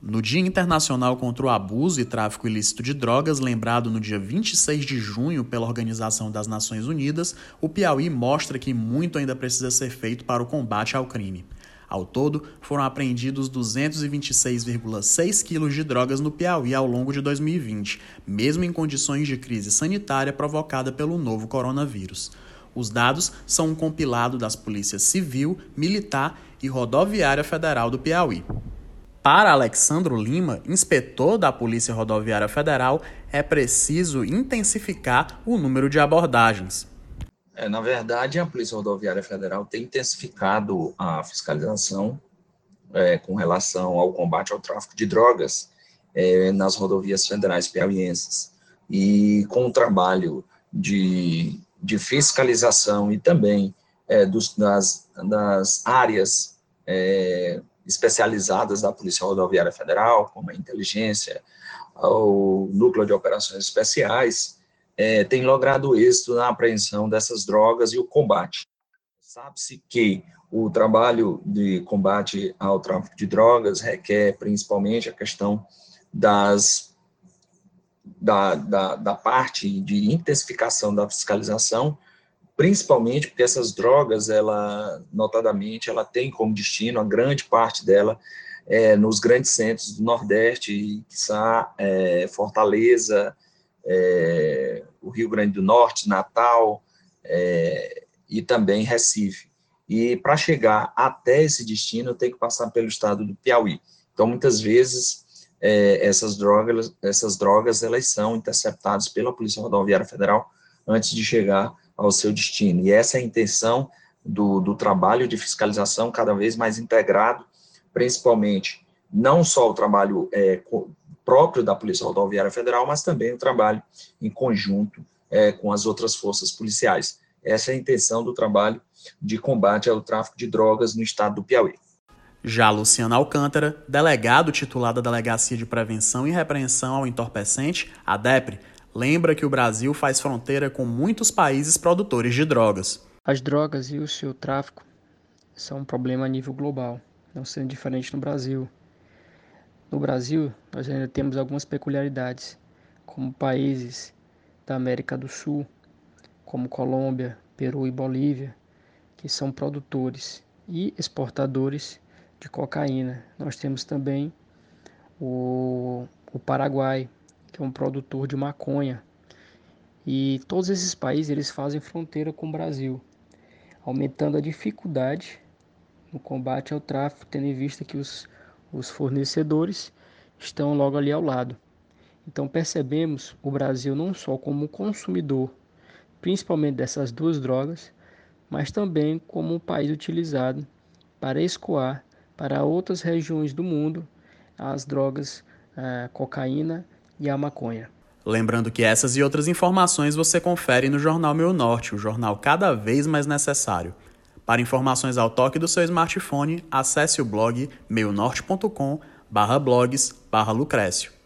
No Dia Internacional contra o Abuso e Tráfico Ilícito de Drogas, lembrado no dia 26 de junho pela Organização das Nações Unidas, o Piauí mostra que muito ainda precisa ser feito para o combate ao crime. Ao todo, foram apreendidos 226,6 quilos de drogas no Piauí ao longo de 2020, mesmo em condições de crise sanitária provocada pelo novo coronavírus. Os dados são um compilado das polícias civil, militar e rodoviária federal do Piauí. Para Alexandro Lima, inspetor da Polícia Rodoviária Federal, é preciso intensificar o número de abordagens. É, na verdade, a Polícia Rodoviária Federal tem intensificado a fiscalização é, com relação ao combate ao tráfico de drogas é, nas rodovias federais piauienses. E com o trabalho de, de fiscalização e também é, dos, das, das áreas é, especializadas da Polícia Rodoviária Federal, como a inteligência, o núcleo de operações especiais, é, tem logrado êxito na apreensão dessas drogas e o combate. Sabe-se que o trabalho de combate ao tráfico de drogas requer principalmente a questão das, da, da, da parte de intensificação da fiscalização, principalmente porque essas drogas, ela, notadamente, ela tem como destino, a grande parte dela, é, nos grandes centros do Nordeste, são é, Fortaleza, é, o Rio Grande do Norte, Natal é, e também Recife. E para chegar até esse destino, tem que passar pelo estado do Piauí. Então, muitas vezes, é, essas drogas, essas drogas, elas são interceptadas pela Polícia Rodoviária Federal antes de chegar ao seu destino. E essa é a intenção do, do trabalho de fiscalização cada vez mais integrado, principalmente não só o trabalho é, próprio da Polícia Rodoviária Federal, mas também o trabalho em conjunto é, com as outras forças policiais. Essa é a intenção do trabalho de combate ao tráfico de drogas no estado do Piauí. Já Luciano Alcântara, delegado titular da Delegacia de Prevenção e Repreensão ao Entorpecente, a DEPRE, lembra que o Brasil faz fronteira com muitos países produtores de drogas. As drogas e o seu tráfico são um problema a nível global, não sendo diferente no Brasil. No Brasil, nós ainda temos algumas peculiaridades, como países da América do Sul, como Colômbia, Peru e Bolívia, que são produtores e exportadores de cocaína. Nós temos também o, o Paraguai, que é um produtor de maconha. E todos esses países eles fazem fronteira com o Brasil, aumentando a dificuldade no combate ao tráfico, tendo em vista que os, os fornecedores estão logo ali ao lado. Então percebemos o Brasil não só como consumidor, principalmente dessas duas drogas, mas também como um país utilizado para escoar para outras regiões do mundo as drogas, eh, cocaína e a maconha. Lembrando que essas e outras informações você confere no Jornal Meu Norte, o jornal cada vez mais necessário. Para informações ao toque do seu smartphone, acesse o blog meunorte.com/blogs/lucrécio.